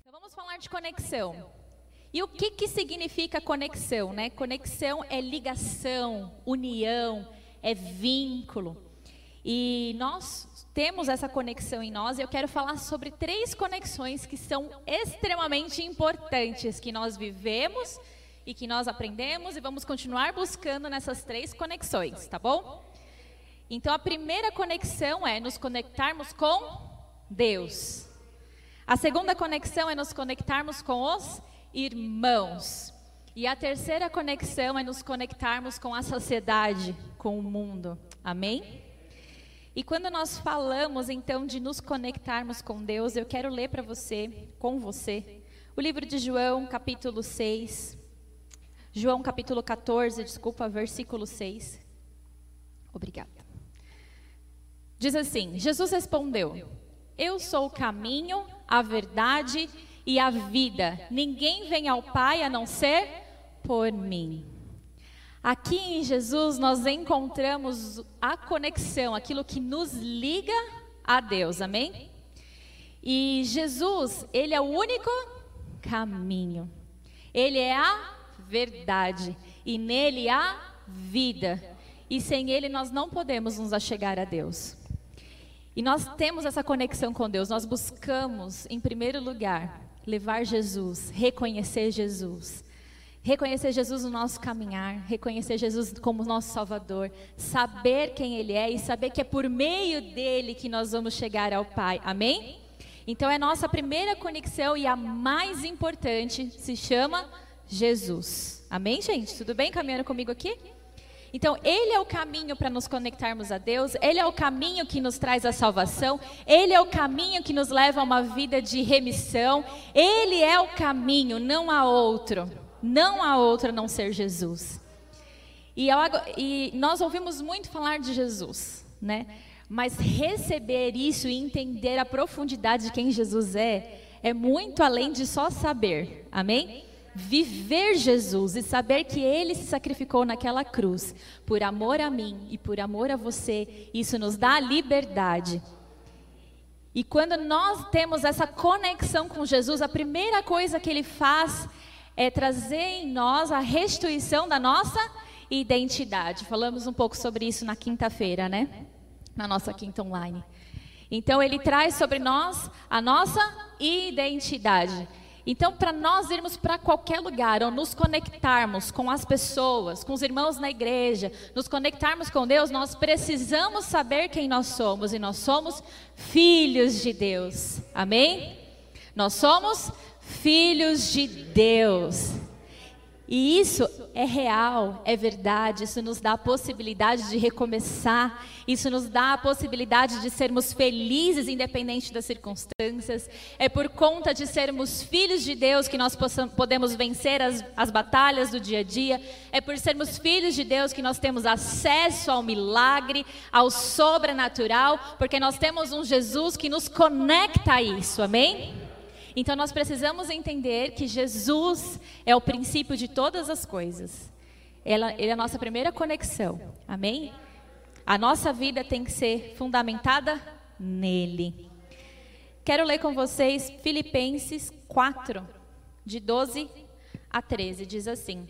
Então vamos falar de conexão. E o que, que significa conexão? Né? Conexão é ligação, união, é vínculo. E nós temos essa conexão em nós e eu quero falar sobre três conexões que são extremamente importantes, que nós vivemos e que nós aprendemos e vamos continuar buscando nessas três conexões, tá bom? Então a primeira conexão é nos conectarmos com Deus. A segunda conexão é nos conectarmos com os irmãos. E a terceira conexão é nos conectarmos com a sociedade, com o mundo. Amém? E quando nós falamos então de nos conectarmos com Deus, eu quero ler para você, com você, o livro de João, capítulo 6. João, capítulo 14, desculpa, versículo 6. Obrigada. Diz assim: Jesus respondeu: Eu sou o caminho, a verdade e a vida. Ninguém vem ao Pai a não ser por mim. Aqui em Jesus nós encontramos a conexão, aquilo que nos liga a Deus, amém? E Jesus, ele é o único caminho. Ele é a verdade e nele há vida. E sem ele nós não podemos nos achegar a Deus. E nós temos essa conexão com Deus, nós buscamos, em primeiro lugar, levar Jesus, reconhecer Jesus. Reconhecer Jesus no nosso caminhar, reconhecer Jesus como nosso Salvador, saber quem Ele é e saber que é por meio dele que nós vamos chegar ao Pai. Amém? Então é nossa primeira conexão e a mais importante se chama Jesus. Amém, gente? Tudo bem caminhando comigo aqui? Então, Ele é o caminho para nos conectarmos a Deus, Ele é o caminho que nos traz a salvação, Ele é o caminho que nos leva a uma vida de remissão, Ele é o caminho, não há outro, não há outro a não ser Jesus. E, eu, e nós ouvimos muito falar de Jesus, né? Mas receber isso e entender a profundidade de quem Jesus é, é muito além de só saber, amém? Viver Jesus e saber que Ele se sacrificou naquela cruz por amor a mim e por amor a você, isso nos dá liberdade. E quando nós temos essa conexão com Jesus, a primeira coisa que Ele faz é trazer em nós a restituição da nossa identidade. Falamos um pouco sobre isso na quinta-feira, né? Na nossa quinta online. Então, Ele traz sobre nós a nossa identidade. Então, para nós irmos para qualquer lugar, ou nos conectarmos com as pessoas, com os irmãos na igreja, nos conectarmos com Deus, nós precisamos saber quem nós somos, e nós somos filhos de Deus. Amém? Nós somos filhos de Deus. E isso é real, é verdade, isso nos dá a possibilidade de recomeçar, isso nos dá a possibilidade de sermos felizes independente das circunstâncias. É por conta de sermos filhos de Deus que nós possamos, podemos vencer as, as batalhas do dia a dia. É por sermos filhos de Deus que nós temos acesso ao milagre, ao sobrenatural, porque nós temos um Jesus que nos conecta a isso, amém? Então nós precisamos entender que Jesus é o princípio de todas as coisas. Ela, ele é a nossa primeira conexão. Amém? A nossa vida tem que ser fundamentada nele. Quero ler com vocês Filipenses 4, de 12 a 13. Diz assim: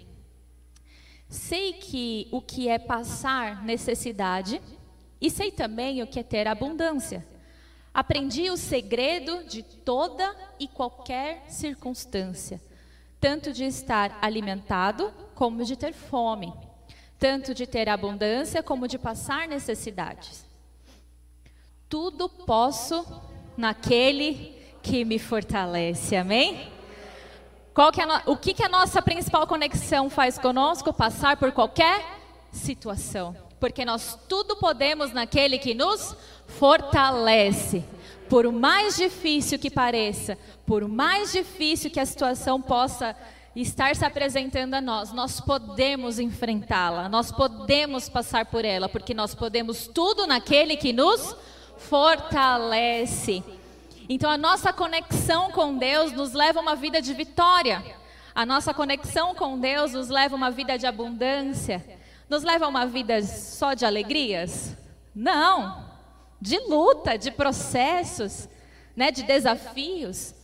Sei que o que é passar necessidade, e sei também o que é ter abundância. Aprendi o segredo de toda e qualquer circunstância, tanto de estar alimentado como de ter fome, tanto de ter abundância como de passar necessidades. Tudo posso naquele que me fortalece. Amém? Que é o que, que a nossa principal conexão faz conosco? Passar por qualquer situação. Porque nós tudo podemos naquele que nos fortalece. Por mais difícil que pareça, por mais difícil que a situação possa estar se apresentando a nós, nós podemos enfrentá-la, nós podemos passar por ela, porque nós podemos tudo naquele que nos fortalece. Então a nossa conexão com Deus nos leva a uma vida de vitória. A nossa conexão com Deus nos leva a uma vida de abundância. Nos leva a uma vida só de alegrias? Não de luta, de processos, né, de desafios,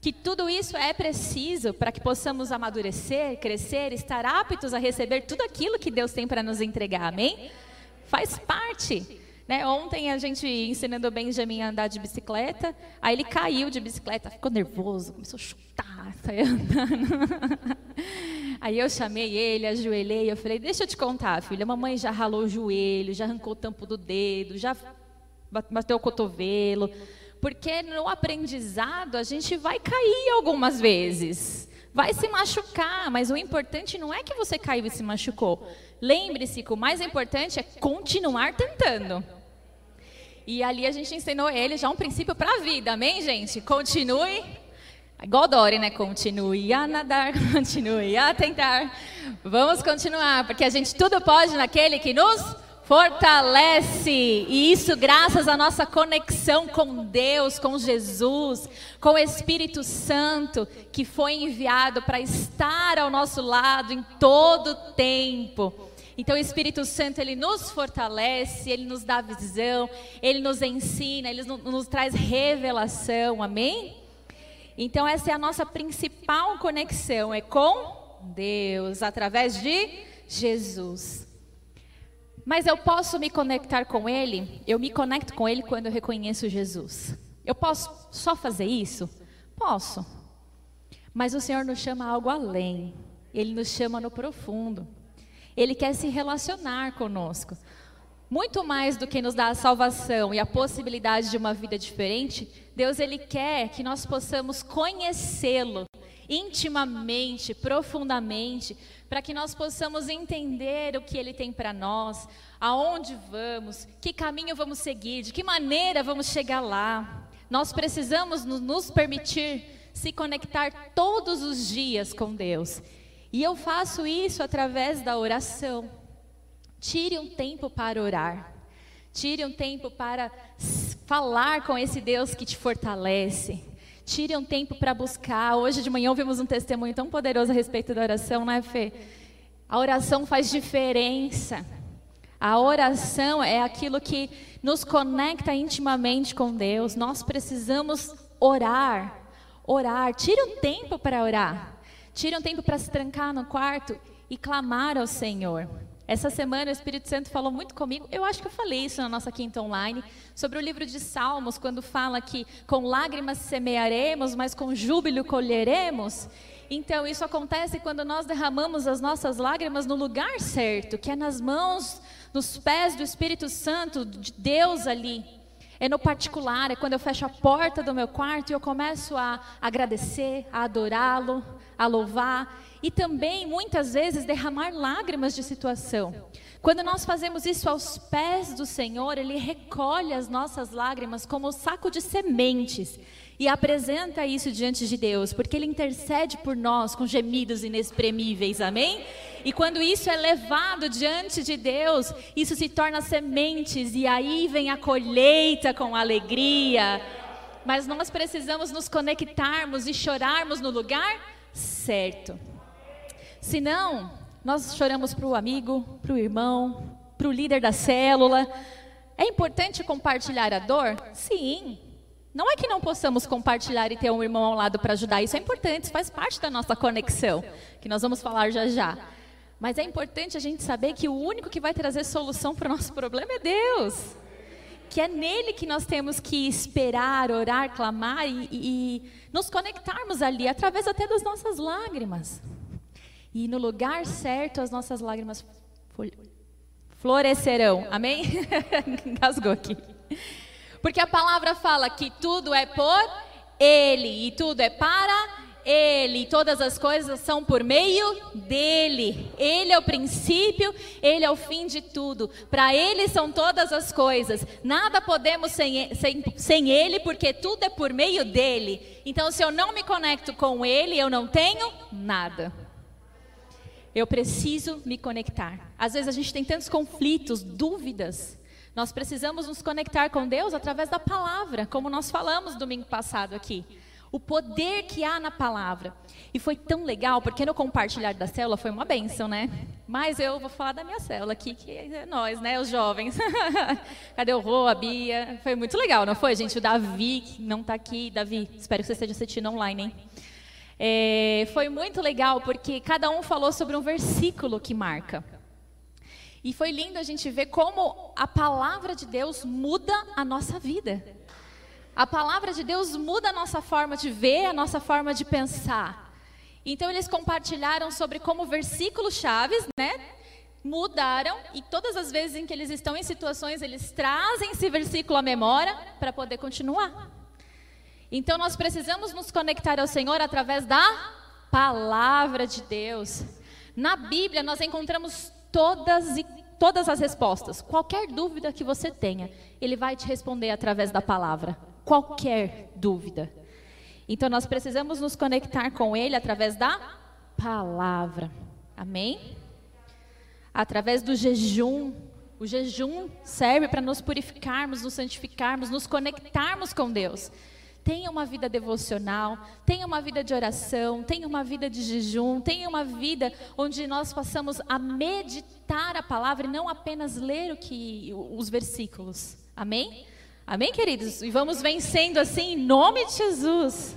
que tudo isso é preciso para que possamos amadurecer, crescer, estar aptos a receber tudo aquilo que Deus tem para nos entregar, amém? Faz parte. Né? Ontem a gente ensinando o Benjamin a andar de bicicleta, aí ele caiu de bicicleta, ficou nervoso, começou a chutar, saiu andando. Aí eu chamei ele, ajoelhei, eu falei, deixa eu te contar, filha, a mamãe já ralou o joelho, já arrancou o tampo do dedo, já bateu o cotovelo, porque no aprendizado a gente vai cair algumas vezes, vai se machucar, mas o importante não é que você caiu e se machucou. Lembre-se que o mais importante é continuar tentando. E ali a gente ensinou ele já um princípio para a vida, amém, gente? Continue Igual Dori, né? Continue a nadar, continue a tentar. Vamos continuar, porque a gente tudo pode naquele que nos fortalece. E isso graças à nossa conexão com Deus, com Jesus, com o Espírito Santo, que foi enviado para estar ao nosso lado em todo tempo. Então o Espírito Santo ele nos fortalece, ele nos dá visão, ele nos ensina, ele nos, nos traz revelação. Amém? Então, essa é a nossa principal conexão, é com Deus, através de Jesus. Mas eu posso me conectar com Ele? Eu me conecto com Ele quando eu reconheço Jesus. Eu posso só fazer isso? Posso. Mas o Senhor nos chama algo além. Ele nos chama no profundo. Ele quer se relacionar conosco. Muito mais do que nos dar a salvação e a possibilidade de uma vida diferente, Deus ele quer que nós possamos conhecê-lo intimamente, profundamente, para que nós possamos entender o que ele tem para nós, aonde vamos, que caminho vamos seguir, de que maneira vamos chegar lá. Nós precisamos nos permitir se conectar todos os dias com Deus. E eu faço isso através da oração. Tire um tempo para orar. Tire um tempo para falar com esse Deus que te fortalece. Tire um tempo para buscar. Hoje de manhã ouvimos um testemunho tão poderoso a respeito da oração, não é, Fê? A oração faz diferença. A oração é aquilo que nos conecta intimamente com Deus. Nós precisamos orar. Orar. Tire um tempo para orar. Tire um tempo para se trancar no quarto e clamar ao Senhor. Essa semana o Espírito Santo falou muito comigo. Eu acho que eu falei isso na nossa quinta online sobre o livro de Salmos, quando fala que com lágrimas semearemos, mas com júbilo colheremos. Então, isso acontece quando nós derramamos as nossas lágrimas no lugar certo, que é nas mãos, nos pés do Espírito Santo, de Deus ali. É no particular, é quando eu fecho a porta do meu quarto e eu começo a agradecer, a adorá-lo, a louvar e também, muitas vezes, derramar lágrimas de situação. Quando nós fazemos isso aos pés do Senhor, Ele recolhe as nossas lágrimas como um saco de sementes e apresenta isso diante de Deus, porque Ele intercede por nós com gemidos inexprimíveis, amém? E quando isso é levado diante de Deus, isso se torna sementes, e aí vem a colheita com alegria. Mas nós precisamos nos conectarmos e chorarmos no lugar certo. Senão, nós choramos para o amigo, para o irmão, para o líder da célula. É importante compartilhar a dor? Sim. Não é que não possamos compartilhar e ter um irmão ao lado para ajudar, isso é importante, isso faz parte da nossa conexão, que nós vamos falar já já. Mas é importante a gente saber que o único que vai trazer solução para o nosso problema é Deus. Que é nele que nós temos que esperar, orar, clamar e, e, nos conectarmos ali, através até das nossas lágrimas. E no lugar certo as nossas lágrimas florescerão. Amém? Engasgou aqui. Porque a palavra fala que tudo é por Ele e tudo é para Ele. Todas as coisas são por meio dele. Ele é o princípio, Ele é o fim de tudo. Para Ele são todas as coisas. Nada podemos sem, sem, sem Ele, porque tudo é por meio dele. Então, se eu não me conecto com Ele, eu não tenho nada. Eu preciso me conectar. Às vezes a gente tem tantos conflitos, dúvidas. Nós precisamos nos conectar com Deus através da palavra, como nós falamos domingo passado aqui. O poder que há na palavra. E foi tão legal, porque no compartilhar da célula foi uma benção, né? Mas eu vou falar da minha célula aqui, que é nós, né, os jovens. Cadê o Rô, a Bia? Foi muito legal, não foi, gente? O Davi, que não está aqui. Davi, espero que você esteja assistindo online, hein? É, foi muito legal, porque cada um falou sobre um versículo que marca. E foi lindo a gente ver como a palavra de Deus muda a nossa vida. A palavra de Deus muda a nossa forma de ver, a nossa forma de pensar. Então eles compartilharam sobre como versículos chaves, né, mudaram e todas as vezes em que eles estão em situações, eles trazem esse versículo à memória para poder continuar. Então nós precisamos nos conectar ao Senhor através da palavra de Deus. Na Bíblia nós encontramos todas e todas as respostas. Qualquer dúvida que você tenha, ele vai te responder através da palavra qualquer dúvida. Então nós precisamos nos conectar com Ele através da palavra. Amém? Através do jejum. O jejum serve para nos purificarmos, nos santificarmos, nos conectarmos com Deus. Tenha uma vida devocional, tenha uma vida de oração, tenha uma vida de jejum, tenha uma vida onde nós possamos a meditar a palavra e não apenas ler o que os versículos. Amém? Amém, queridos? E vamos vencendo assim em nome de Jesus.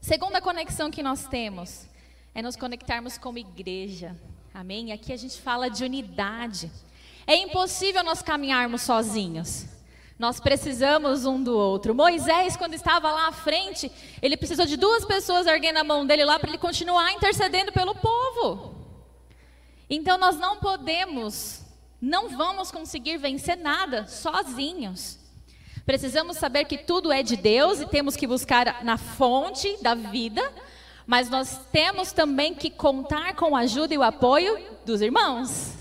Segunda conexão que nós temos é nos conectarmos como igreja. Amém? Aqui a gente fala de unidade. É impossível nós caminharmos sozinhos. Nós precisamos um do outro. Moisés, quando estava lá à frente, ele precisou de duas pessoas erguendo a mão dele lá para ele continuar intercedendo pelo povo. Então nós não podemos não vamos conseguir vencer nada sozinhos. Precisamos saber que tudo é de Deus e temos que buscar na fonte da vida, mas nós temos também que contar com a ajuda e o apoio dos irmãos.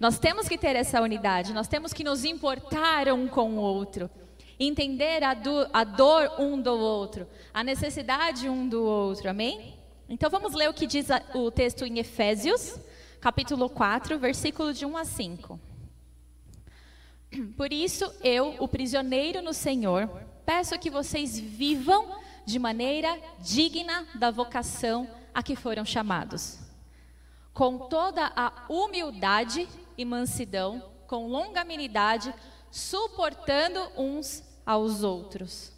Nós temos que ter essa unidade, nós temos que nos importar um com o outro, entender a, do, a dor um do outro, a necessidade um do outro, amém? Então vamos ler o que diz o texto em Efésios, capítulo 4, versículo de 1 a 5. Por isso, eu, o prisioneiro no Senhor, peço que vocês vivam de maneira digna da vocação a que foram chamados, com toda a humildade e mansidão, com longanimidade, suportando uns aos outros.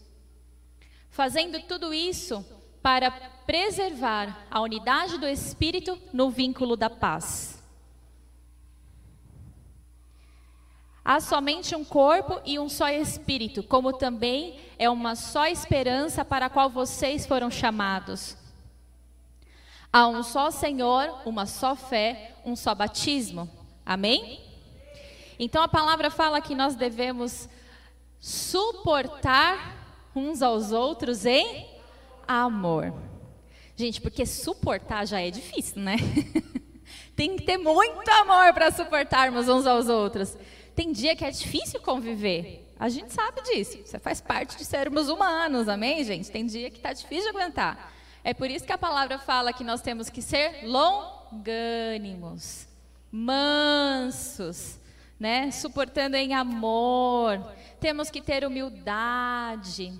Fazendo tudo isso para preservar a unidade do espírito no vínculo da paz. Há somente um corpo e um só espírito, como também é uma só esperança para a qual vocês foram chamados. Há um só Senhor, uma só fé, um só batismo. Amém? Então a palavra fala que nós devemos suportar uns aos outros em amor. Gente, porque suportar já é difícil, né? Tem que ter muito amor para suportarmos uns aos outros. Tem dia que é difícil conviver. A gente sabe disso. Você faz parte de sermos humanos, amém, gente? Tem dia que está difícil de aguentar. É por isso que a palavra fala que nós temos que ser longânimos, mansos, né? Suportando em amor. Temos que ter humildade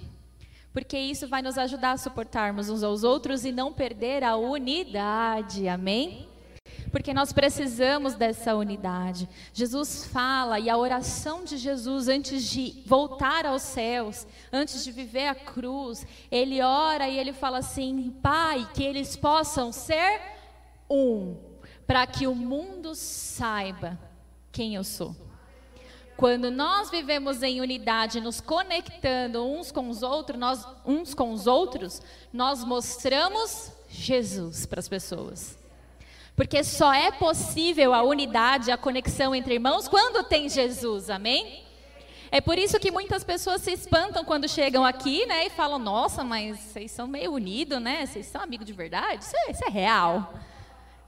porque isso vai nos ajudar a suportarmos uns aos outros e não perder a unidade. Amém? Porque nós precisamos dessa unidade. Jesus fala, e a oração de Jesus antes de voltar aos céus, antes de viver a cruz, ele ora e ele fala assim: Pai, que eles possam ser um, para que o mundo saiba quem eu sou. Quando nós vivemos em unidade, nos conectando uns com os outros, nós, uns com os outros, nós mostramos Jesus para as pessoas. Porque só é possível a unidade, a conexão entre irmãos quando tem Jesus, amém? É por isso que muitas pessoas se espantam quando chegam aqui, né, e falam: Nossa, mas vocês são meio unidos, né? Vocês são amigos de verdade? Isso é, isso é real.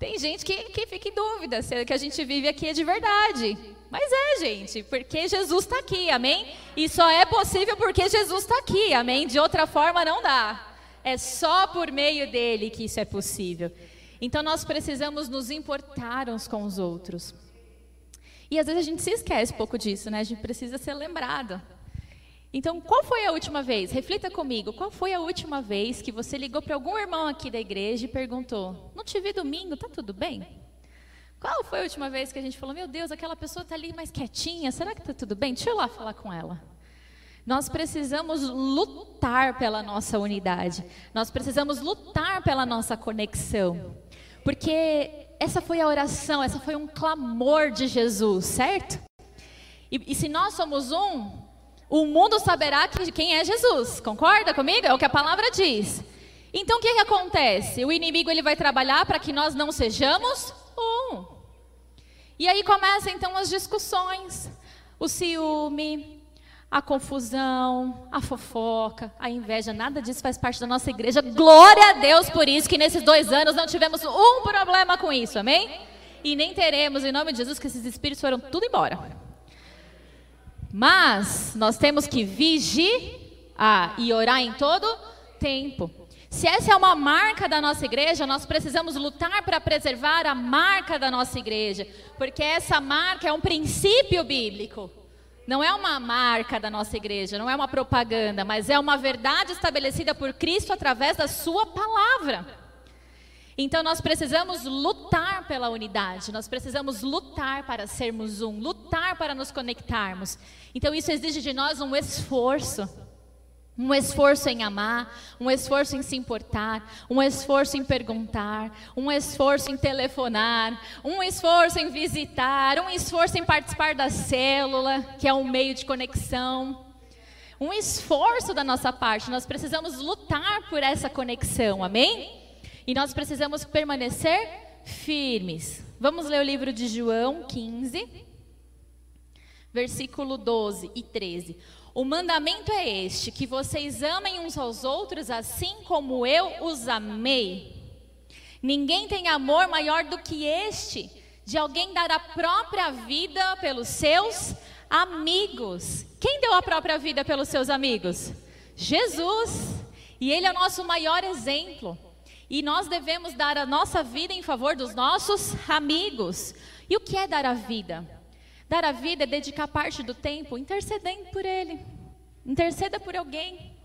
Tem gente que, que fica em dúvida se o que a gente vive aqui é de verdade. Mas é, gente, porque Jesus está aqui, amém? E só é possível porque Jesus está aqui, amém? De outra forma não dá. É só por meio dele que isso é possível. Então nós precisamos nos importar uns com os outros. E às vezes a gente se esquece um pouco disso, né? A gente precisa ser lembrado. Então, qual foi a última vez? Reflita comigo. Qual foi a última vez que você ligou para algum irmão aqui da igreja e perguntou: Não te vi domingo, tá tudo bem? Qual foi a última vez que a gente falou: Meu Deus, aquela pessoa está ali mais quietinha, será que está tudo bem? Deixa eu lá falar com ela. Nós precisamos lutar pela nossa unidade. Nós precisamos lutar pela nossa conexão. Porque essa foi a oração, essa foi um clamor de Jesus, certo? E, e se nós somos um, o mundo saberá que, quem é Jesus. Concorda comigo? É o que a palavra diz. Então o que, que acontece? O inimigo ele vai trabalhar para que nós não sejamos um. E aí começam então as discussões, o ciúme, a confusão, a fofoca, a inveja, nada disso faz parte da nossa igreja. Glória a Deus por isso que nesses dois anos não tivemos um problema com isso, amém? E nem teremos, em nome de Jesus, que esses espíritos foram tudo embora. Mas nós temos que vigiar e orar em todo tempo. Se essa é uma marca da nossa igreja, nós precisamos lutar para preservar a marca da nossa igreja, porque essa marca é um princípio bíblico. Não é uma marca da nossa igreja, não é uma propaganda, mas é uma verdade estabelecida por Cristo através da Sua palavra. Então nós precisamos lutar pela unidade, nós precisamos lutar para sermos um, lutar para nos conectarmos. Então isso exige de nós um esforço. Um esforço em amar, um esforço em se importar, um esforço em perguntar, um esforço em telefonar, um esforço em visitar, um esforço em participar da célula, que é um meio de conexão. Um esforço da nossa parte, nós precisamos lutar por essa conexão, amém? E nós precisamos permanecer firmes. Vamos ler o livro de João 15, versículo 12 e 13. O mandamento é este: que vocês amem uns aos outros assim como eu os amei. Ninguém tem amor maior do que este, de alguém dar a própria vida pelos seus amigos. Quem deu a própria vida pelos seus amigos? Jesus. E ele é o nosso maior exemplo. E nós devemos dar a nossa vida em favor dos nossos amigos. E o que é dar a vida? Dar a vida é dedicar parte do tempo intercedendo por ele. Interceda por alguém.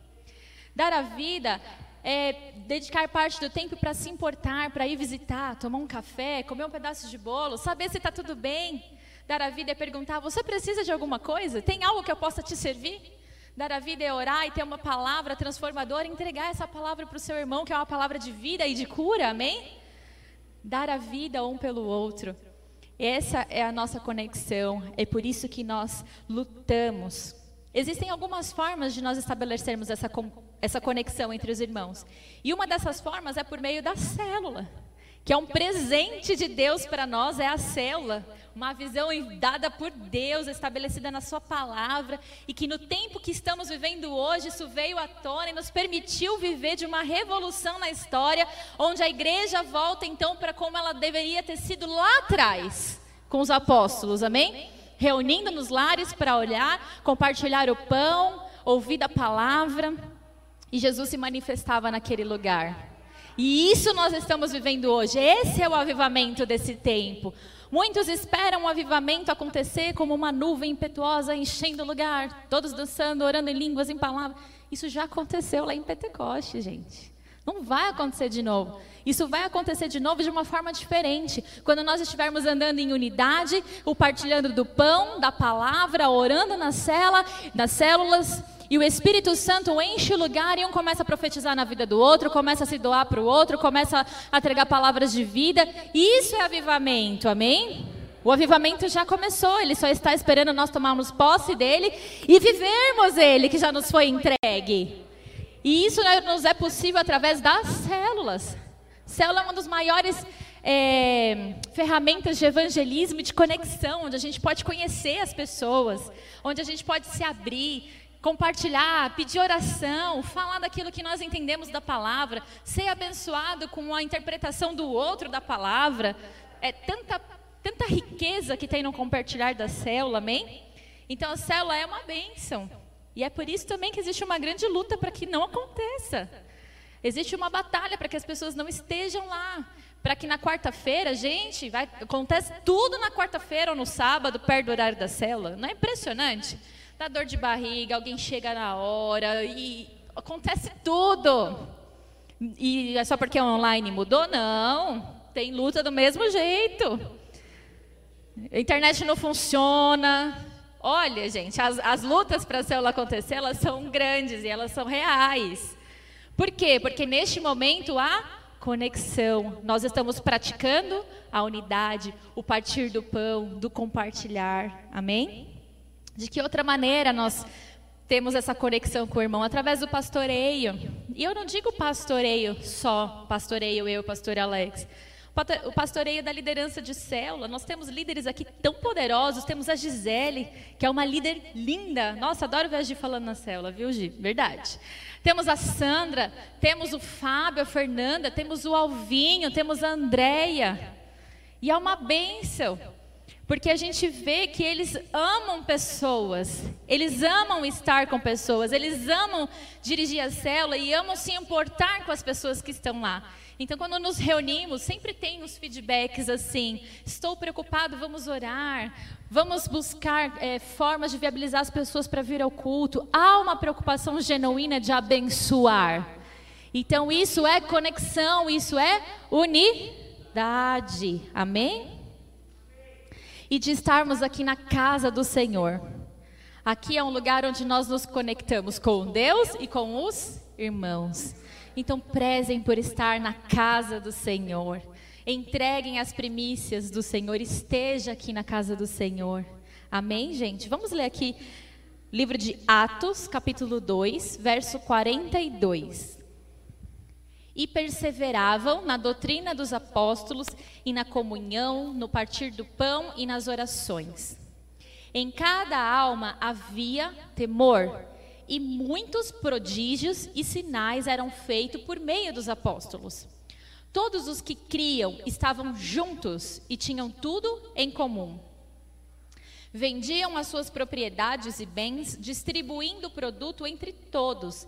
Dar a vida é dedicar parte do tempo para se importar, para ir visitar, tomar um café, comer um pedaço de bolo, saber se está tudo bem. Dar a vida é perguntar: você precisa de alguma coisa? Tem algo que eu possa te servir? Dar a vida é orar e ter uma palavra transformadora, entregar essa palavra para o seu irmão, que é uma palavra de vida e de cura, amém? Dar a vida um pelo outro. Essa é a nossa conexão, é por isso que nós lutamos. Existem algumas formas de nós estabelecermos essa, essa conexão entre os irmãos. E uma dessas formas é por meio da célula que é um presente de Deus para nós, é a célula, uma visão dada por Deus, estabelecida na Sua palavra, e que no tempo que estamos vivendo hoje, isso veio à tona e nos permitiu viver de uma revolução na história, onde a igreja volta então para como ela deveria ter sido lá atrás, com os apóstolos, amém? Reunindo nos lares para olhar, compartilhar o pão, ouvir a palavra, e Jesus se manifestava naquele lugar. E isso nós estamos vivendo hoje. Esse é o avivamento desse tempo. Muitos esperam o avivamento acontecer como uma nuvem impetuosa enchendo o lugar, todos dançando, orando em línguas, em palavras. Isso já aconteceu lá em Pentecoste, gente. Não vai acontecer de novo. Isso vai acontecer de novo de uma forma diferente. Quando nós estivermos andando em unidade, o partilhando do pão, da palavra, orando na cela, nas células, e o Espírito Santo enche o lugar e um começa a profetizar na vida do outro, começa a se doar para o outro, começa a entregar palavras de vida. Isso é avivamento, amém? O avivamento já começou, ele só está esperando nós tomarmos posse dele e vivermos ele que já nos foi entregue. E isso nos é possível através das células. Célula é uma das maiores é, ferramentas de evangelismo e de conexão, onde a gente pode conhecer as pessoas, onde a gente pode se abrir, compartilhar, pedir oração, falar daquilo que nós entendemos da palavra, ser abençoado com a interpretação do outro da palavra. É tanta, tanta riqueza que tem no compartilhar da célula, amém? Então a célula é uma bênção. E é por isso também que existe uma grande luta para que não aconteça. Existe uma batalha para que as pessoas não estejam lá. Para que na quarta-feira, gente, vai, acontece tudo na quarta-feira ou no sábado, perto do horário da célula. Não é impressionante? Dá dor de barriga, alguém chega na hora e acontece tudo. E é só porque é online mudou? Não. Tem luta do mesmo jeito. A internet não funciona. Olha, gente, as, as lutas para a célula acontecer, elas são grandes e elas são reais. Por quê? Porque neste momento há conexão. Nós estamos praticando a unidade, o partir do pão, do compartilhar. Amém? De que outra maneira nós temos essa conexão com o irmão? Através do pastoreio. E eu não digo pastoreio só, pastoreio eu, pastor Alex. O pastoreio da liderança de célula. Nós temos líderes aqui tão poderosos. Temos a Gisele, que é uma líder linda. Nossa, adoro ver a Gi falando na célula, viu, Gi? Verdade. Temos a Sandra, temos o Fábio, a Fernanda, temos o Alvinho, temos a Andréia. E é uma bênção. Porque a gente vê que eles amam pessoas, eles amam estar com pessoas, eles amam dirigir a célula e amam se importar com as pessoas que estão lá. Então, quando nos reunimos, sempre tem uns feedbacks assim: estou preocupado, vamos orar, vamos buscar é, formas de viabilizar as pessoas para vir ao culto. Há uma preocupação genuína de abençoar. Então, isso é conexão, isso é unidade. Amém? E de estarmos aqui na casa do Senhor. Aqui é um lugar onde nós nos conectamos com Deus e com os irmãos. Então, prezem por estar na casa do Senhor. Entreguem as primícias do Senhor. Esteja aqui na casa do Senhor. Amém, gente? Vamos ler aqui livro de Atos, capítulo 2, verso 42 e perseveravam na doutrina dos apóstolos e na comunhão, no partir do pão e nas orações. Em cada alma havia temor, e muitos prodígios e sinais eram feitos por meio dos apóstolos. Todos os que criam estavam juntos e tinham tudo em comum. Vendiam as suas propriedades e bens, distribuindo o produto entre todos,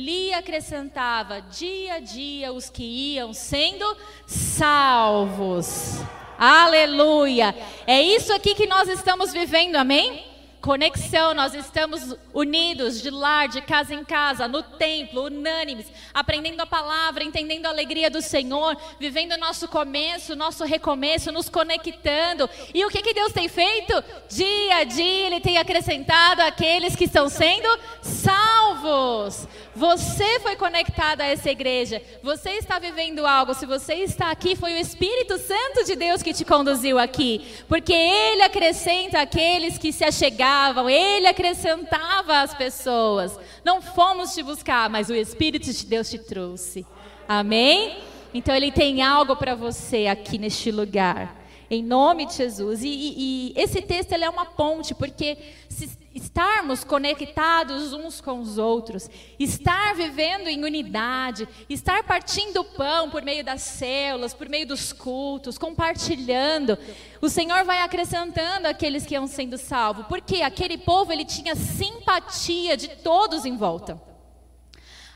lhe acrescentava dia a dia os que iam sendo salvos. Aleluia! É isso aqui que nós estamos vivendo, amém? conexão, nós estamos unidos de lar, de casa em casa, no templo, unânimes, aprendendo a palavra, entendendo a alegria do Senhor, vivendo o nosso começo, nosso recomeço, nos conectando. E o que, que Deus tem feito? Dia a dia Ele tem acrescentado aqueles que estão sendo salvos. Você foi conectado a essa igreja, você está vivendo algo. Se você está aqui, foi o Espírito Santo de Deus que te conduziu aqui, porque Ele acrescenta aqueles que se achegaram ele acrescentava as pessoas. Não fomos te buscar, mas o Espírito de Deus te trouxe. Amém? Então ele tem algo para você aqui neste lugar. Em nome de Jesus. E, e, e esse texto é uma ponte, porque se estarmos conectados uns com os outros, estar vivendo em unidade, estar partindo o pão por meio das células, por meio dos cultos, compartilhando, o Senhor vai acrescentando aqueles que iam sendo salvos, porque aquele povo ele tinha simpatia de todos em volta.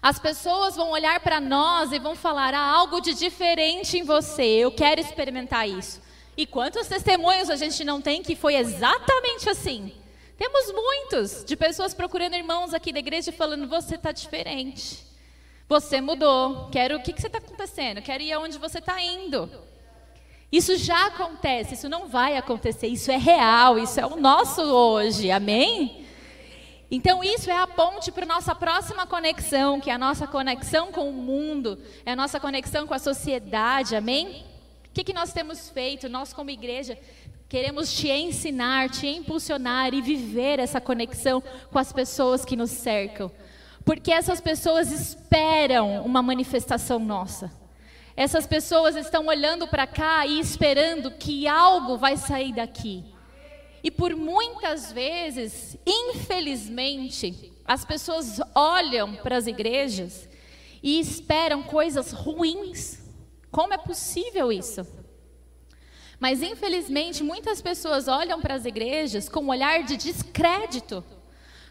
As pessoas vão olhar para nós e vão falar: há algo de diferente em você, eu quero experimentar isso. E quantos testemunhos a gente não tem que foi exatamente assim? Temos muitos de pessoas procurando irmãos aqui da igreja falando: você está diferente. Você mudou. Quero o que está acontecendo? Quero ir aonde você está indo. Isso já acontece, isso não vai acontecer, isso é real, isso é o nosso hoje, amém? Então, isso é a ponte para a nossa próxima conexão, que é a nossa conexão com o mundo, é a nossa conexão com a sociedade, amém? O que, que nós temos feito, nós como igreja? Queremos te ensinar, te impulsionar e viver essa conexão com as pessoas que nos cercam. Porque essas pessoas esperam uma manifestação nossa. Essas pessoas estão olhando para cá e esperando que algo vai sair daqui. E por muitas vezes, infelizmente, as pessoas olham para as igrejas e esperam coisas ruins. Como é possível isso? Mas infelizmente muitas pessoas olham para as igrejas com um olhar de descrédito,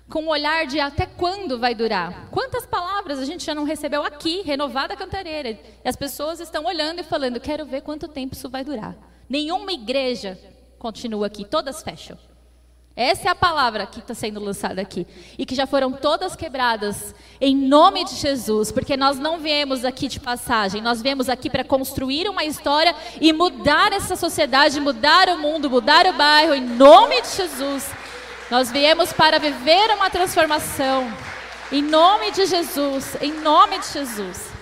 com um olhar de até quando vai durar. Quantas palavras a gente já não recebeu aqui, renovada cantareira, e as pessoas estão olhando e falando: quero ver quanto tempo isso vai durar. Nenhuma igreja continua aqui, todas fecham. Essa é a palavra que está sendo lançada aqui. E que já foram todas quebradas em nome de Jesus. Porque nós não viemos aqui de passagem. Nós viemos aqui para construir uma história e mudar essa sociedade, mudar o mundo, mudar o bairro. Em nome de Jesus. Nós viemos para viver uma transformação. Em nome de Jesus. Em nome de Jesus.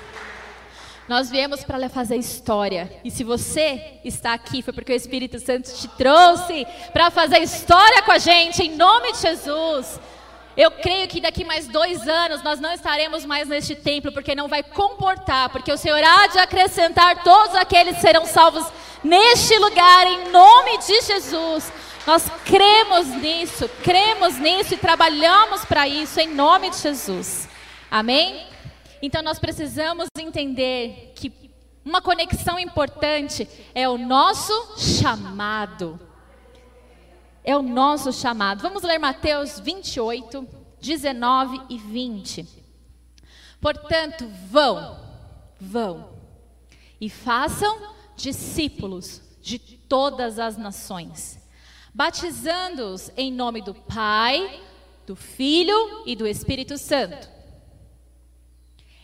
Nós viemos para fazer história. E se você está aqui, foi porque o Espírito Santo te trouxe para fazer história com a gente, em nome de Jesus. Eu creio que daqui mais dois anos nós não estaremos mais neste templo, porque não vai comportar, porque o Senhor há de acrescentar todos aqueles que serão salvos neste lugar, em nome de Jesus. Nós cremos nisso, cremos nisso e trabalhamos para isso, em nome de Jesus. Amém? Então nós precisamos entender que uma conexão importante é o nosso chamado. É o nosso chamado. Vamos ler Mateus 28, 19 e 20. Portanto, vão, vão e façam discípulos de todas as nações, batizando-os em nome do Pai, do Filho e do Espírito Santo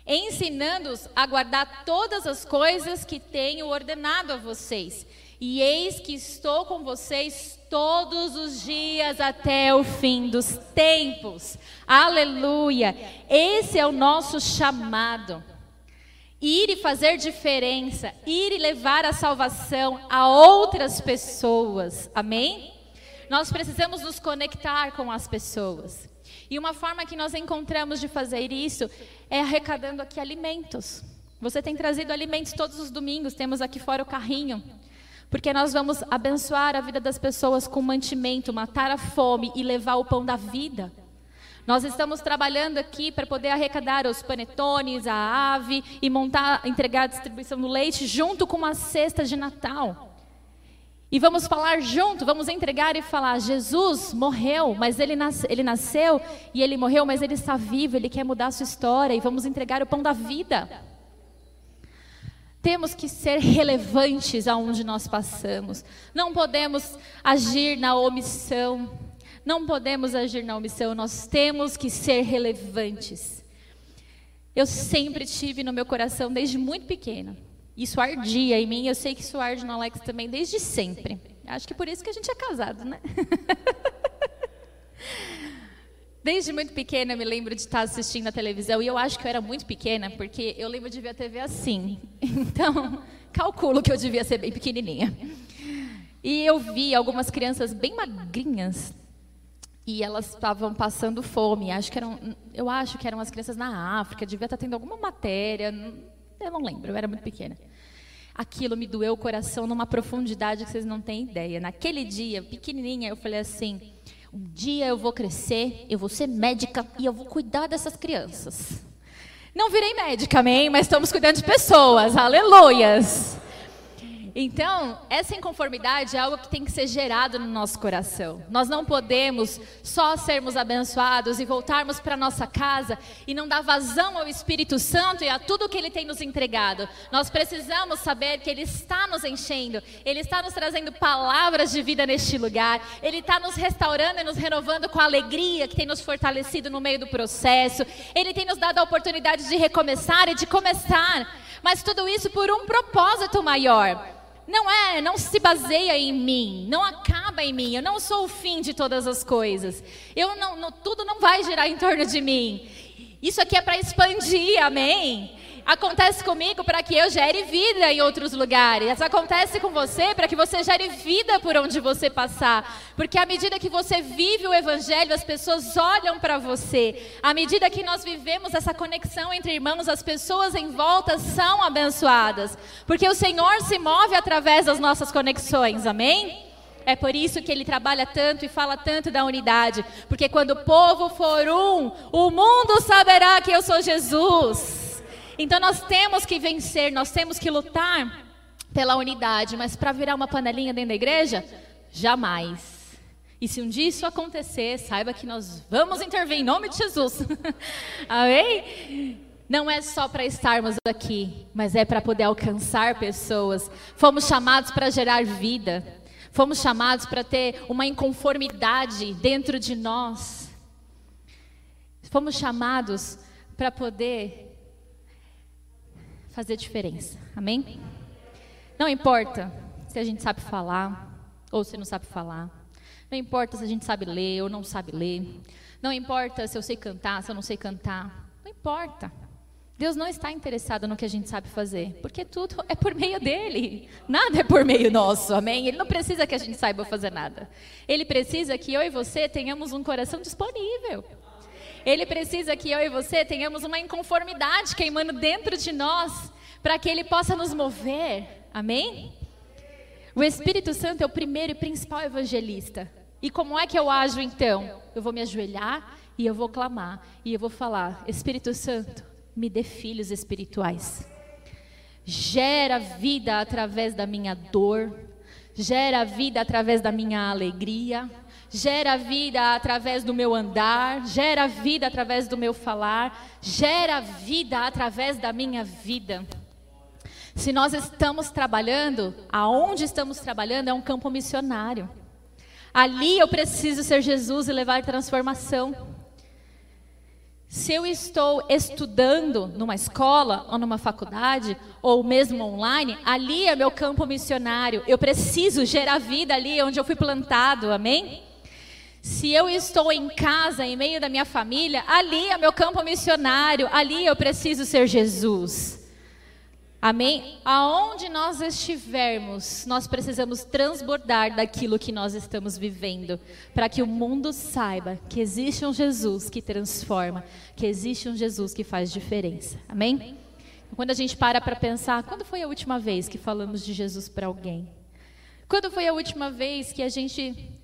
ensinando-os a guardar todas as coisas que tenho ordenado a vocês. E eis que estou com vocês todos os dias até o fim dos tempos. Aleluia! Esse é o nosso chamado. Ir e fazer diferença, ir e levar a salvação a outras pessoas. Amém? Nós precisamos nos conectar com as pessoas. E uma forma que nós encontramos de fazer isso é arrecadando aqui alimentos. Você tem trazido alimentos todos os domingos, temos aqui fora o carrinho. Porque nós vamos abençoar a vida das pessoas com mantimento, matar a fome e levar o pão da vida. Nós estamos trabalhando aqui para poder arrecadar os panetones, a ave e montar, entregar a distribuição do leite junto com uma cesta de Natal. E vamos falar junto, vamos entregar e falar: Jesus morreu, mas ele, ele nasceu e ele morreu, mas ele está vivo, ele quer mudar a sua história e vamos entregar o pão da vida. Temos que ser relevantes aonde nós passamos. Não podemos agir na omissão. Não podemos agir na omissão, nós temos que ser relevantes. Eu sempre tive no meu coração, desde muito pequena, isso ardia em mim, eu sei que isso arde no Alex também desde sempre. Acho que por isso que a gente é casado, né? Desde muito pequena eu me lembro de estar assistindo a televisão e eu acho que eu era muito pequena porque eu lembro de ver a TV assim. Então, calculo que eu devia ser bem pequenininha. E eu vi algumas crianças bem magrinhas e elas estavam passando fome. Acho que eram, eu acho que eram as crianças na África, devia estar tendo alguma matéria, eu não lembro, eu era muito pequena. Aquilo me doeu o coração numa profundidade que vocês não têm ideia. Naquele dia, pequenininha, eu falei assim: um dia eu vou crescer, eu vou ser médica e eu vou cuidar dessas crianças. Não virei médica, amém? Mas estamos cuidando de pessoas, aleluias. Então, essa inconformidade é algo que tem que ser gerado no nosso coração. Nós não podemos só sermos abençoados e voltarmos para nossa casa e não dar vazão ao Espírito Santo e a tudo que ele tem nos entregado. Nós precisamos saber que ele está nos enchendo, ele está nos trazendo palavras de vida neste lugar, ele está nos restaurando e nos renovando com a alegria que tem nos fortalecido no meio do processo. Ele tem nos dado a oportunidade de recomeçar e de começar, mas tudo isso por um propósito maior não é, não se baseia em mim, não acaba em mim. Eu não sou o fim de todas as coisas. Eu não, não tudo não vai girar em torno de mim. Isso aqui é para expandir, amém? Acontece comigo para que eu gere vida em outros lugares. Acontece com você para que você gere vida por onde você passar. Porque à medida que você vive o evangelho, as pessoas olham para você. À medida que nós vivemos essa conexão entre irmãos, as pessoas em volta são abençoadas. Porque o Senhor se move através das nossas conexões. Amém? É por isso que ele trabalha tanto e fala tanto da unidade. Porque quando o povo for um, o mundo saberá que eu sou Jesus. Então nós temos que vencer, nós temos que lutar pela unidade, mas para virar uma panelinha dentro da igreja, jamais. E se um dia isso acontecer, saiba que nós vamos intervir em nome de Jesus. Amém? Não é só para estarmos aqui, mas é para poder alcançar pessoas. Fomos chamados para gerar vida. Fomos chamados para ter uma inconformidade dentro de nós. Fomos chamados para poder fazer diferença. Amém? Não importa se a gente sabe falar ou se não sabe falar. Não importa se a gente sabe ler ou não sabe ler. Não importa se eu sei cantar, se eu não sei cantar. Não importa. Deus não está interessado no que a gente sabe fazer, porque tudo é por meio dele. Nada é por meio nosso, amém? Ele não precisa que a gente saiba fazer nada. Ele precisa que eu e você tenhamos um coração disponível. Ele precisa que eu e você tenhamos uma inconformidade queimando dentro de nós, para que ele possa nos mover, amém? O Espírito Santo é o primeiro e principal evangelista. E como é que eu ajo então? Eu vou me ajoelhar e eu vou clamar e eu vou falar: Espírito Santo, me dê filhos espirituais. Gera vida através da minha dor, gera vida através da minha alegria, gera vida através do meu andar, gera vida através do meu falar, gera vida através da minha vida. Se nós estamos trabalhando, aonde estamos trabalhando é um campo missionário. Ali eu preciso ser Jesus e levar transformação. Se eu estou estudando numa escola ou numa faculdade, ou mesmo online, ali é meu campo missionário. Eu preciso gerar vida ali onde eu fui plantado, amém? Se eu estou em casa, em meio da minha família, ali é meu campo missionário, ali eu preciso ser Jesus. Amém? Aonde nós estivermos, nós precisamos transbordar daquilo que nós estamos vivendo, para que o mundo saiba que existe um Jesus que transforma, que existe um Jesus que faz diferença. Amém? Quando a gente para para pensar, quando foi a última vez que falamos de Jesus para alguém? Quando foi a última vez que a gente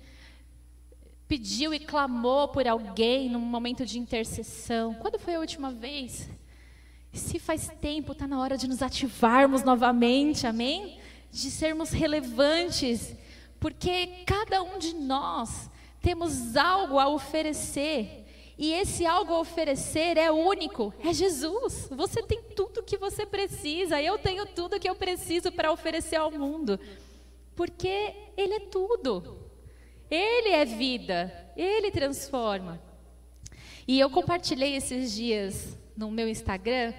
pediu e clamou por alguém num momento de intercessão? Quando foi a última vez? Se faz tempo, está na hora de nos ativarmos novamente, amém? De sermos relevantes, porque cada um de nós temos algo a oferecer. E esse algo a oferecer é único, é Jesus. Você tem tudo que você precisa, eu tenho tudo que eu preciso para oferecer ao mundo. Porque Ele é tudo. Ele é vida, Ele transforma. E eu compartilhei esses dias no meu Instagram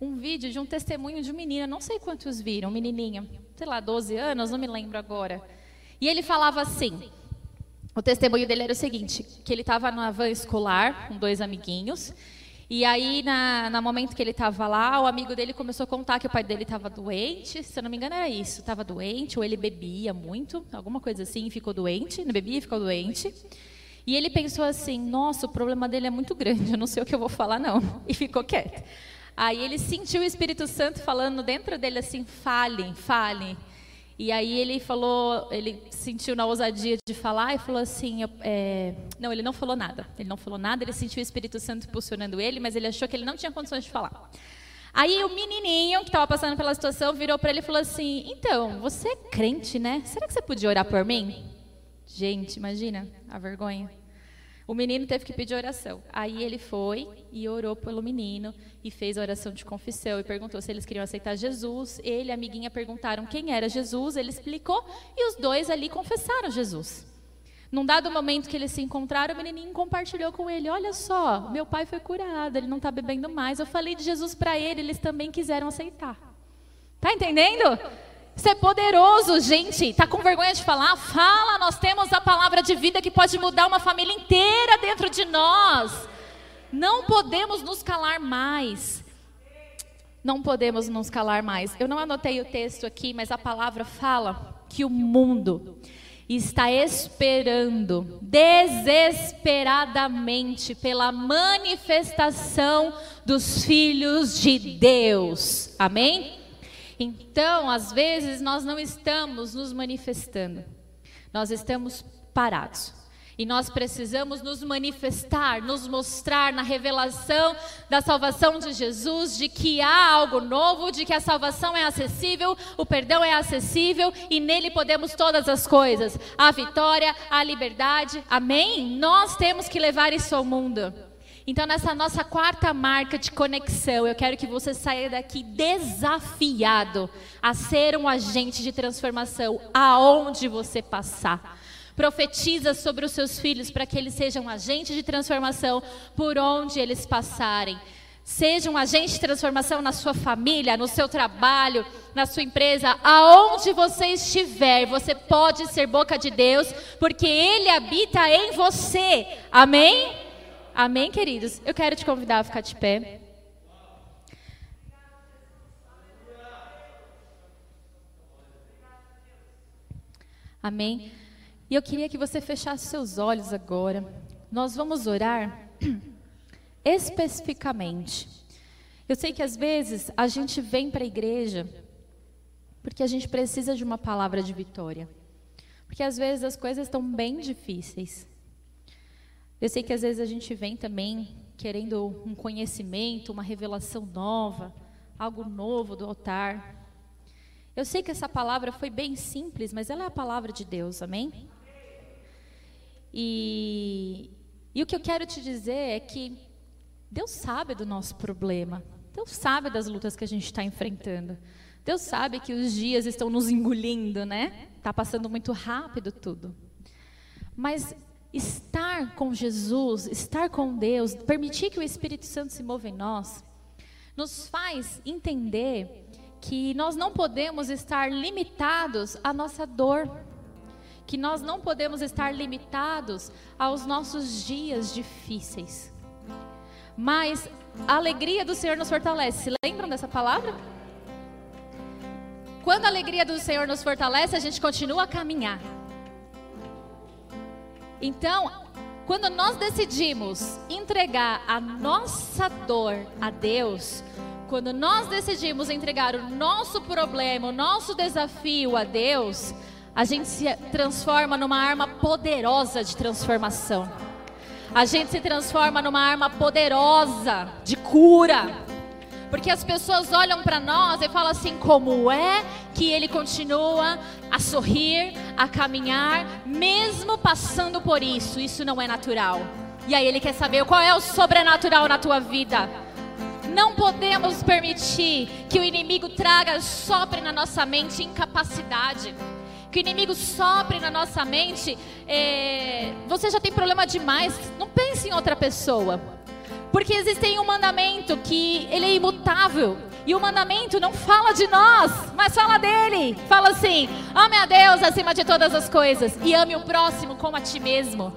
um vídeo de um testemunho de um menino, não sei quantos viram, menininha, sei lá, 12 anos, não me lembro agora. E ele falava assim: o testemunho dele era o seguinte: que ele estava na van escolar com dois amiguinhos. E aí, na, no momento que ele estava lá, o amigo dele começou a contar que o pai dele estava doente. Se eu não me engano, era isso: estava doente, ou ele bebia muito, alguma coisa assim, ficou doente. Não bebia e ficou doente. E ele pensou assim: nossa, o problema dele é muito grande, eu não sei o que eu vou falar, não. E ficou quieto. Aí ele sentiu o Espírito Santo falando dentro dele assim: fale, fale. E aí ele falou, ele sentiu na ousadia de falar e falou assim, é, não, ele não falou nada. Ele não falou nada, ele sentiu o Espírito Santo impulsionando ele, mas ele achou que ele não tinha condições de falar. Aí o menininho que estava passando pela situação virou para ele e falou assim, então, você é crente, né? Será que você podia orar por mim? Gente, imagina a vergonha. O menino teve que pedir oração. Aí ele foi e orou pelo menino e fez a oração de confissão e perguntou se eles queriam aceitar Jesus. Ele e a amiguinha perguntaram quem era Jesus, ele explicou e os dois ali confessaram Jesus. Num dado momento que eles se encontraram, o menininho compartilhou com ele: Olha só, meu pai foi curado, ele não está bebendo mais. Eu falei de Jesus para ele, eles também quiseram aceitar. Tá entendendo? Isso é poderoso, gente. Tá com vergonha de falar? Fala, nós temos a palavra de vida que pode mudar uma família inteira dentro de nós. Não podemos nos calar mais. Não podemos nos calar mais. Eu não anotei o texto aqui, mas a palavra fala que o mundo está esperando desesperadamente pela manifestação dos filhos de Deus. Amém? Então, às vezes, nós não estamos nos manifestando, nós estamos parados. E nós precisamos nos manifestar, nos mostrar na revelação da salvação de Jesus, de que há algo novo, de que a salvação é acessível, o perdão é acessível e nele podemos todas as coisas: a vitória, a liberdade. Amém? Nós temos que levar isso ao mundo. Então, nessa nossa quarta marca de conexão, eu quero que você saia daqui desafiado a ser um agente de transformação aonde você passar. Profetiza sobre os seus filhos para que eles sejam agentes de transformação por onde eles passarem. Seja um agente de transformação na sua família, no seu trabalho, na sua empresa, aonde você estiver, você pode ser boca de Deus, porque Ele habita em você. Amém? Amém, queridos? Eu quero te convidar a ficar de pé. Amém. E eu queria que você fechasse seus olhos agora. Nós vamos orar especificamente. Eu sei que às vezes a gente vem para a igreja porque a gente precisa de uma palavra de vitória. Porque às vezes as coisas estão bem difíceis. Eu sei que às vezes a gente vem também querendo um conhecimento, uma revelação nova, algo novo do altar. Eu sei que essa palavra foi bem simples, mas ela é a palavra de Deus, amém? E, e o que eu quero te dizer é que Deus sabe do nosso problema. Deus sabe das lutas que a gente está enfrentando. Deus sabe que os dias estão nos engolindo, né? Está passando muito rápido tudo. Mas estar com Jesus, estar com Deus, permitir que o Espírito Santo se mova em nós, nos faz entender que nós não podemos estar limitados à nossa dor que nós não podemos estar limitados aos nossos dias difíceis. Mas a alegria do Senhor nos fortalece. Se lembram dessa palavra? Quando a alegria do Senhor nos fortalece, a gente continua a caminhar. Então, quando nós decidimos entregar a nossa dor a Deus, quando nós decidimos entregar o nosso problema, o nosso desafio a Deus, a gente se transforma numa arma poderosa de transformação. A gente se transforma numa arma poderosa de cura. Porque as pessoas olham para nós e falam assim: como é que ele continua a sorrir, a caminhar, mesmo passando por isso? Isso não é natural. E aí ele quer saber qual é o sobrenatural na tua vida. Não podemos permitir que o inimigo traga, sopre na nossa mente incapacidade que o inimigo sopre na nossa mente, é, você já tem problema demais, não pense em outra pessoa. Porque existe um mandamento que ele é imutável. E o mandamento não fala de nós, mas fala dele. Fala assim: ame a Deus acima de todas as coisas e ame o próximo como a ti mesmo.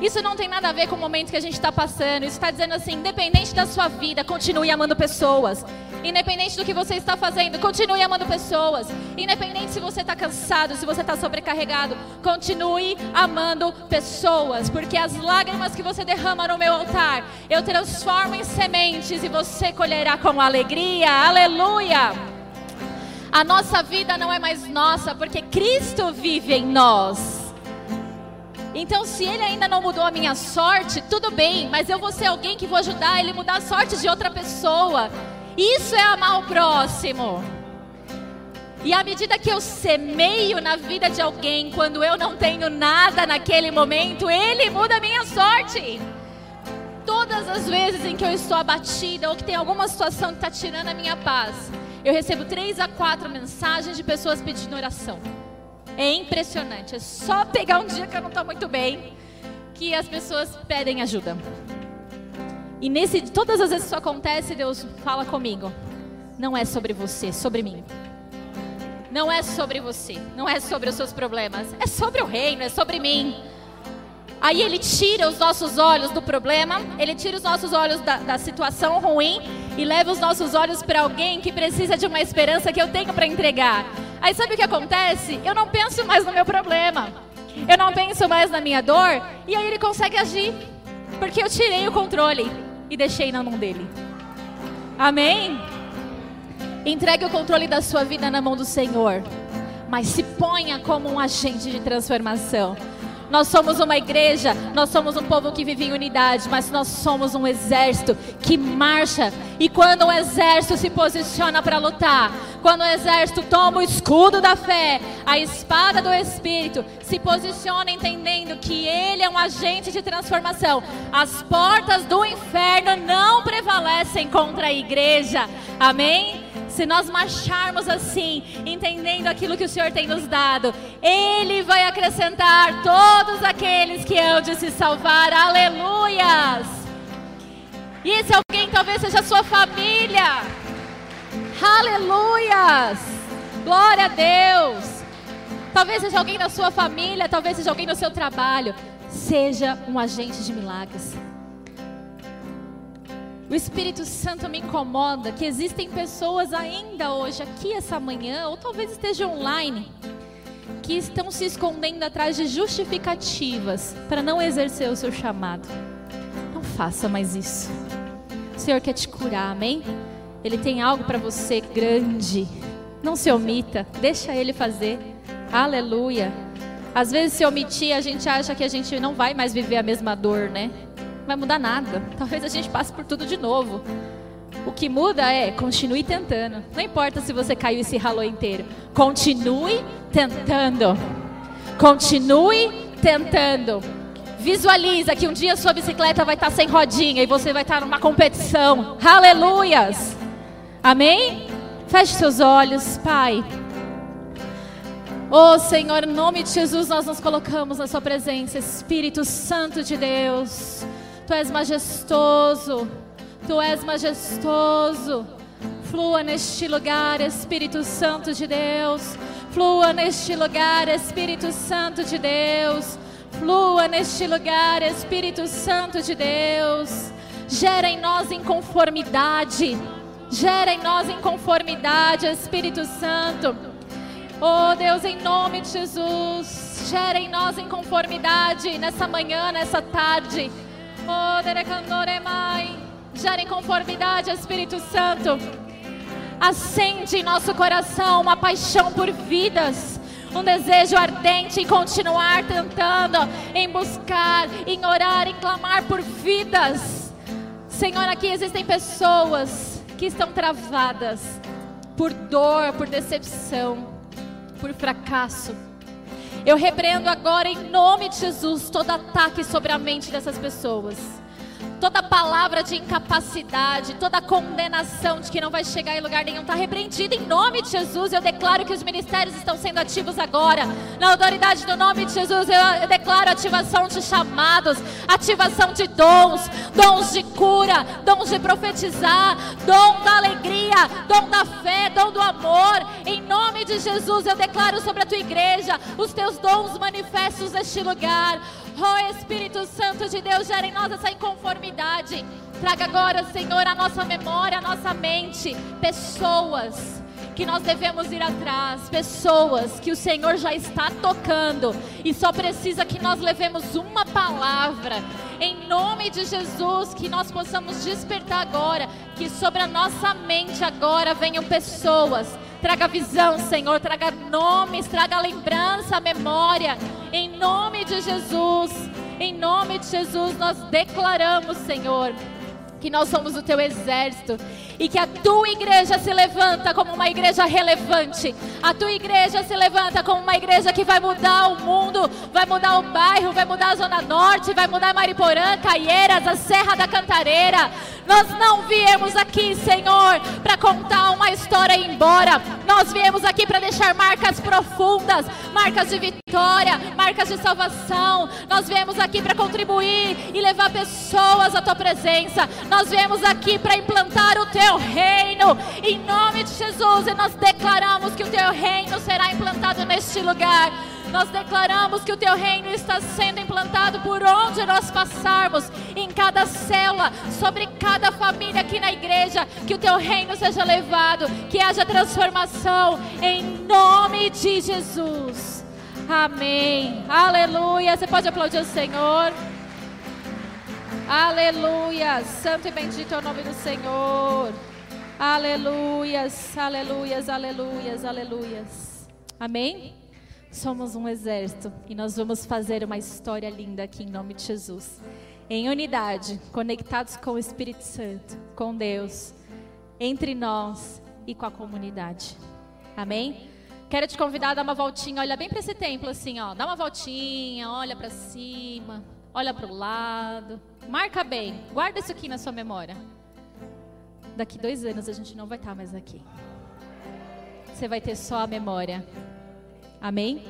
Isso não tem nada a ver com o momento que a gente está passando. Isso está dizendo assim: independente da sua vida, continue amando pessoas. Independente do que você está fazendo, continue amando pessoas. Independente se você está cansado, se você está sobrecarregado, continue amando pessoas. Porque as lágrimas que você derrama no meu altar, eu transformo em sementes e você colherá com alegria. Aleluia! A nossa vida não é mais nossa, porque Cristo vive em nós. Então, se ele ainda não mudou a minha sorte, tudo bem, mas eu vou ser alguém que vou ajudar ele a mudar a sorte de outra pessoa. Isso é amar o próximo. E à medida que eu semeio na vida de alguém, quando eu não tenho nada naquele momento, ele muda a minha sorte. Todas as vezes em que eu estou abatida ou que tem alguma situação que está tirando a minha paz, eu recebo três a quatro mensagens de pessoas pedindo oração. É impressionante. É só pegar um dia que eu não estou muito bem que as pessoas pedem ajuda. E nesse, todas as vezes que isso acontece, Deus fala comigo. Não é sobre você, é sobre mim. Não é sobre você, não é sobre os seus problemas, é sobre o reino, é sobre mim. Aí ele tira os nossos olhos do problema, ele tira os nossos olhos da, da situação ruim e leva os nossos olhos para alguém que precisa de uma esperança que eu tenho para entregar. Aí sabe o que acontece? Eu não penso mais no meu problema. Eu não penso mais na minha dor. E aí ele consegue agir. Porque eu tirei o controle e deixei na mão dele. Amém? Entregue o controle da sua vida na mão do Senhor. Mas se ponha como um agente de transformação. Nós somos uma igreja, nós somos um povo que vive em unidade, mas nós somos um exército que marcha. E quando o exército se posiciona para lutar, quando o exército toma o escudo da fé, a espada do Espírito, se posiciona entendendo que ele é um agente de transformação, as portas do inferno não prevalecem contra a igreja. Amém? se nós marcharmos assim, entendendo aquilo que o Senhor tem nos dado, Ele vai acrescentar todos aqueles que hão de se salvar. Aleluias! E esse alguém talvez seja sua família. Aleluias! Glória a Deus! Talvez seja alguém na sua família, talvez seja alguém no seu trabalho. Seja um agente de milagres. O Espírito Santo me incomoda que existem pessoas ainda hoje, aqui essa manhã, ou talvez esteja online, que estão se escondendo atrás de justificativas para não exercer o seu chamado. Não faça mais isso. O Senhor quer te curar, amém? Ele tem algo para você grande. Não se omita, deixa Ele fazer. Aleluia. Às vezes, se omitir, a gente acha que a gente não vai mais viver a mesma dor, né? Não vai mudar nada. Talvez a gente passe por tudo de novo. O que muda é continue tentando. Não importa se você caiu e se ralou inteiro. Continue tentando. Continue tentando. Visualiza que um dia sua bicicleta vai estar sem rodinha e você vai estar numa competição. Aleluias. Amém? Feche seus olhos, Pai. Oh Senhor, em nome de Jesus, nós nos colocamos na Sua presença, Espírito Santo de Deus. Tu és majestoso, Tu és majestoso. Flua neste lugar, Espírito Santo de Deus. Flua neste lugar, Espírito Santo de Deus. Flua neste lugar, Espírito Santo de Deus. Gera em nós inconformidade. Gera em nós inconformidade, Espírito Santo. Oh Deus, em nome de Jesus, gera em nós inconformidade nessa manhã, nessa tarde. Oh, Derecandoremai. Gera em conformidade, Espírito Santo. Acende em nosso coração uma paixão por vidas um desejo ardente em continuar tentando, em buscar, em orar, em clamar por vidas. Senhor, aqui existem pessoas que estão travadas por dor, por decepção, por fracasso. Eu repreendo agora em nome de Jesus todo ataque sobre a mente dessas pessoas. Toda palavra de incapacidade, toda condenação de que não vai chegar em lugar nenhum está repreendida em nome de Jesus. Eu declaro que os ministérios estão sendo ativos agora. Na autoridade do nome de Jesus, eu declaro ativação de chamados, ativação de dons, dons de cura, dons de profetizar, dom da alegria, dom da fé, dom do amor. Em nome de Jesus, eu declaro sobre a tua igreja os teus dons manifestos neste lugar. Oh Espírito Santo de Deus, gera em nós essa inconformidade. Traga agora, Senhor, a nossa memória, a nossa mente, pessoas que nós devemos ir atrás, pessoas que o Senhor já está tocando e só precisa que nós levemos uma palavra. Em nome de Jesus, que nós possamos despertar agora, que sobre a nossa mente agora venham pessoas Traga visão, Senhor. Traga nomes, traga lembrança, memória. Em nome de Jesus. Em nome de Jesus, nós declaramos, Senhor que nós somos o teu exército e que a tua igreja se levanta como uma igreja relevante. A tua igreja se levanta como uma igreja que vai mudar o mundo, vai mudar o bairro, vai mudar a Zona Norte, vai mudar Mariporã, Caieiras, a Serra da Cantareira. Nós não viemos aqui, Senhor, para contar uma história e ir embora. Nós viemos aqui para deixar marcas profundas, marcas de vitória, marcas de salvação. Nós viemos aqui para contribuir e levar pessoas à tua presença. Nós viemos aqui para implantar o teu reino. Em nome de Jesus, e nós declaramos que o teu reino será implantado neste lugar. Nós declaramos que o teu reino está sendo implantado por onde nós passarmos, em cada célula, sobre cada família aqui na igreja. Que o teu reino seja levado, que haja transformação, em nome de Jesus. Amém. Aleluia. Você pode aplaudir o Senhor. Aleluia. Santo e bendito é o nome do Senhor. Aleluias, aleluias, aleluias, aleluias. Amém? somos um exército e nós vamos fazer uma história linda aqui em nome de Jesus. Em unidade, conectados com o Espírito Santo, com Deus, entre nós e com a comunidade. Amém? Quero te convidar a dar uma voltinha, olha bem para esse templo assim, ó. Dá uma voltinha, olha para cima, olha para o lado. Marca bem, guarda isso aqui na sua memória. Daqui dois anos a gente não vai estar mais aqui. Você vai ter só a memória. Amém?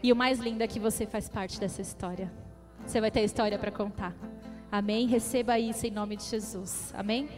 E o mais lindo é que você faz parte dessa história. Você vai ter história para contar. Amém? Receba isso em nome de Jesus. Amém?